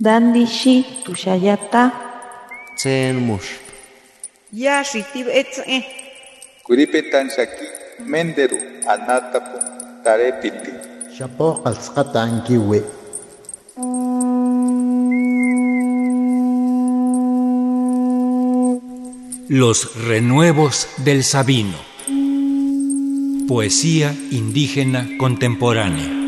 Dandishi tushayata. Tsen mush. Ya shitib etze. Kuripetan shaki menderu anatapu tarepiti. Shapo ankiwi. Los renuevos del Sabino. Poesía indígena contemporánea.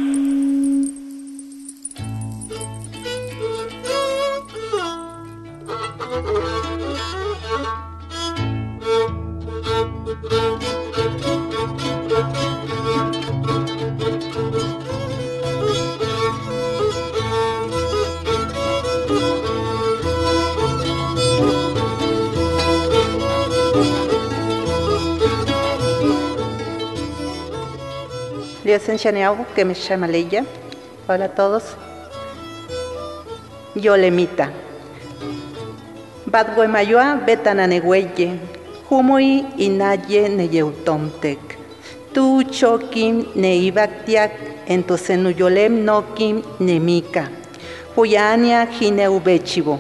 Que me llama Leia. Hola a todos. Yolemita. Badwe Mayua, Betananegüeye. Humui inaye neyeutomtek. Tu chokim neibaktiak, entosenu yolem nokim nemika. Huyania jineubechivo.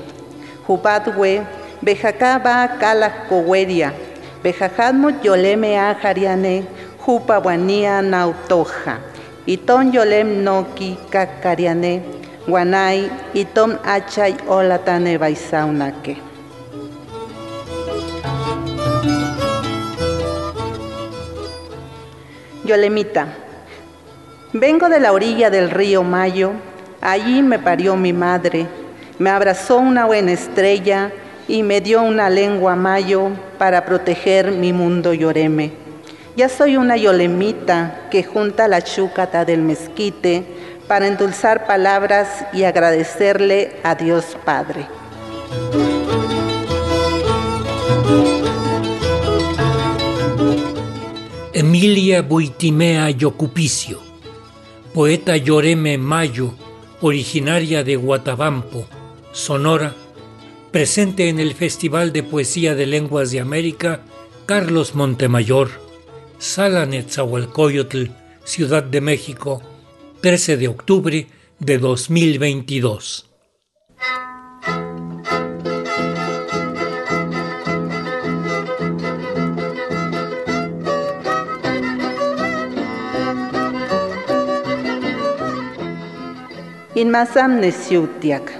Hubadwe, Bejacaba kalakkoweria. Bejajadmo yoleme ajariane. Jupa wania nautoja, iton yolem noki kakariane, guanay, iton achay olatane baisaunake. Yolemita, vengo de la orilla del río Mayo, allí me parió mi madre, me abrazó una buena estrella y me dio una lengua mayo para proteger mi mundo lloreme. Ya soy una yolemita que junta la chúcata del mezquite para endulzar palabras y agradecerle a Dios Padre. Emilia Buitimea Yocupicio, poeta Lloreme Mayo, originaria de Guatabampo, Sonora, presente en el Festival de Poesía de Lenguas de América Carlos Montemayor, Sala Netzahualcoyotl, Ciudad de México, 13 de octubre de 2022. Inmasam nesiutiak.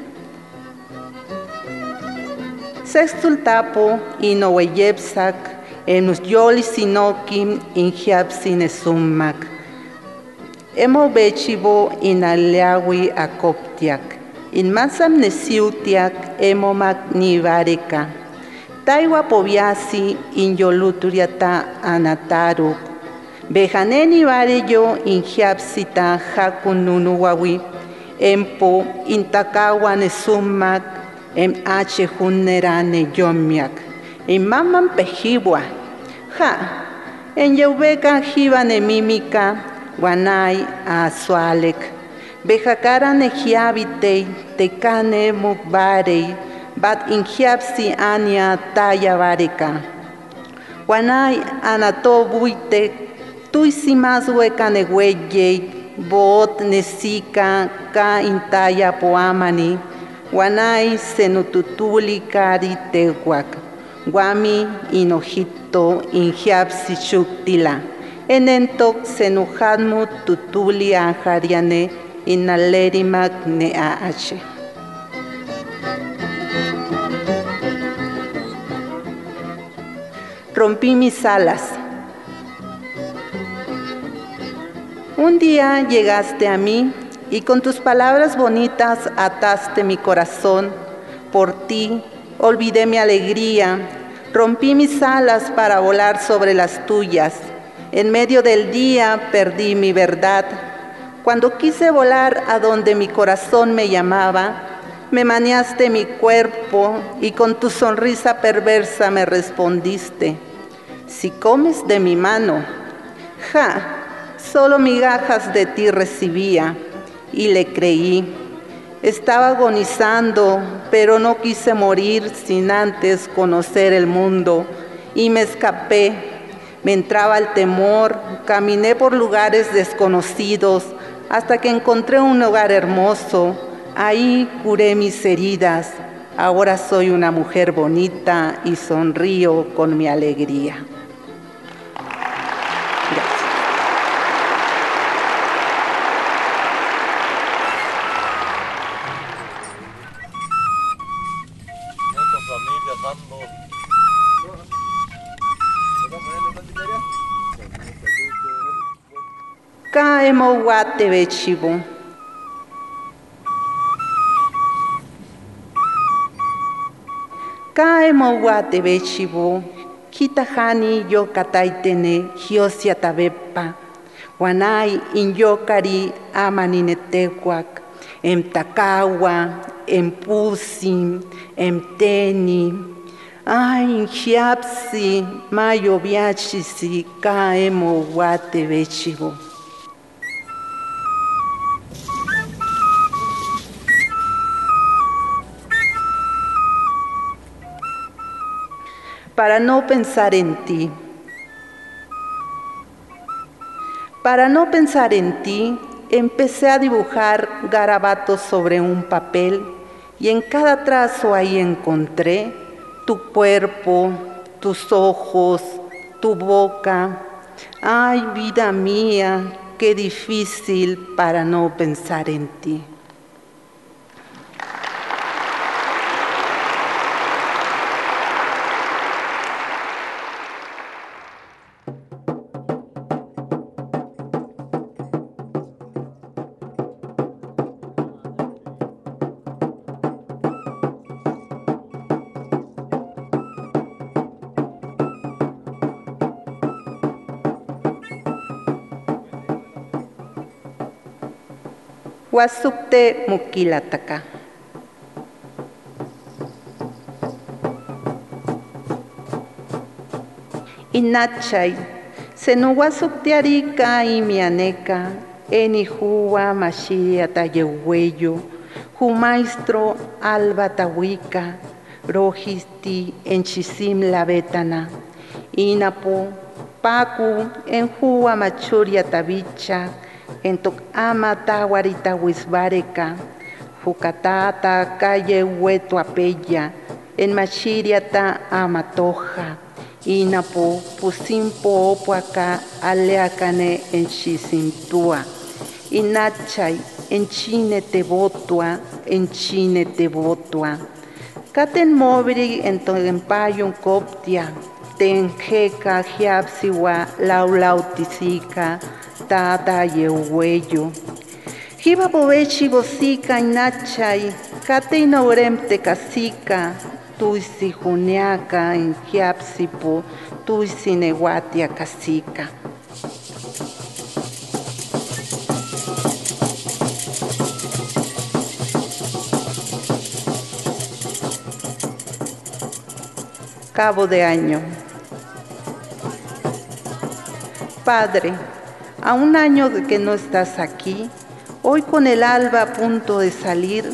Sextultapo inoweyepsak enus yoli sinokim inhiab sinesumak. Emo bechivo inaleawi akoptiak. Inmasam nesiutiak emo magnivareka. Taiwa poviasi inyoluturiata anataruk. Bejaneni vareyo inhiabsita hakununuwawi. Empo intakawa nesumak em ache junerane. En maman pejiwa. Ja. En yeubeka jiba ne mimika. Guanay a sualek. Bejakara ne jiabite. Tekane mukbarei. Bat injiabsi ania taya vareka. Guanay anato buite. Tuisimas hueca ne Bot nesika ka intaya poamani. Guanay senututuli kari tehuac. Guami inojito injiabsi chuktila. Enentok senujadmu tutuli ajariane inalerimak ne aache. Rompí mis alas. Un día llegaste a mí y con tus palabras bonitas ataste mi corazón. Por ti olvidé mi alegría, rompí mis alas para volar sobre las tuyas. En medio del día perdí mi verdad. Cuando quise volar a donde mi corazón me llamaba, me maniaste mi cuerpo y con tu sonrisa perversa me respondiste. Si comes de mi mano, ja, solo migajas de ti recibía y le creí. Estaba agonizando, pero no quise morir sin antes conocer el mundo y me escapé. Me entraba el temor, caminé por lugares desconocidos hasta que encontré un hogar hermoso. Ahí curé mis heridas. Ahora soy una mujer bonita y sonrío con mi alegría. Kaemo wate bechibo. Kaemo wate bechibo. Kitahani yo kataitene hiosia tabepa. Wanai inyokari amaninetekuak. Emtakawa, empusim, emteni. Ay, hiapsi, mayo viachisi, wate bechibo. Para no pensar en ti. Para no pensar en ti, empecé a dibujar garabatos sobre un papel y en cada trazo ahí encontré tu cuerpo, tus ojos, tu boca. Ay, vida mía, qué difícil para no pensar en ti. Wasukte mukilataka. Inachay, senuwasuktiarika imianeka, enihuwa mashiria tayehueyo, maestro alba tawika, rojisti enchisim la betana, inapo, enhuwa machuria tabicha, entok ama tawarita wisbareka, jukatata calle hueto apella, en machiriata amatoja, inapo pusimpo opuaca aleacane en chisintua, inachay en chine tebotua, en chine tebotua. Katen mobri en toempayon coptia, tenjeca jiapsiwa laulautisika, tata yehueyo. Jiba bovechi bosica inachay, kate inauremte casica, tuisi juniaca en jiapsipo, tuisi neguatia casica. Cabo de año. Padre, a un año de que no estás aquí, hoy con el alba a punto de salir,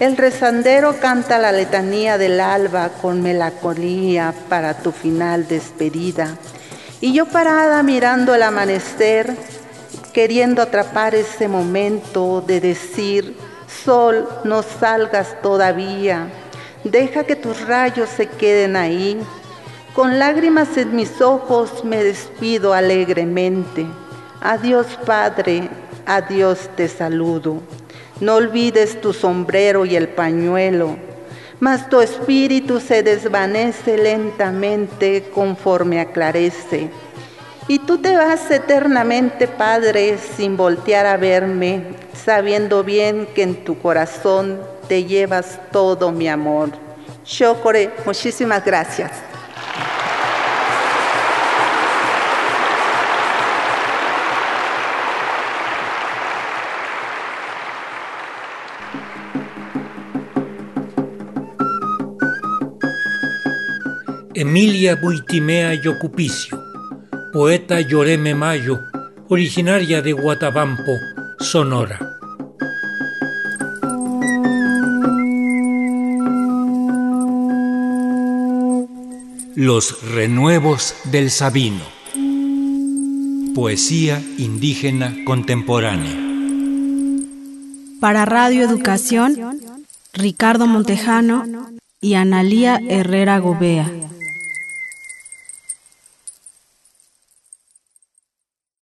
el rezandero canta la letanía del alba con melancolía para tu final despedida. Y yo parada mirando el amanecer, queriendo atrapar ese momento de decir, sol, no salgas todavía, deja que tus rayos se queden ahí. Con lágrimas en mis ojos me despido alegremente. Adiós Padre, adiós te saludo. No olvides tu sombrero y el pañuelo, mas tu espíritu se desvanece lentamente conforme aclarece. Y tú te vas eternamente, Padre, sin voltear a verme, sabiendo bien que en tu corazón te llevas todo mi amor. Shokore, muchísimas gracias. Emilia Buitimea Yocupicio, poeta Lloreme Mayo, originaria de Guatabampo, Sonora. Los renuevos del Sabino. Poesía indígena contemporánea. Para Radio Educación, Ricardo Montejano y Analía Herrera Gobea.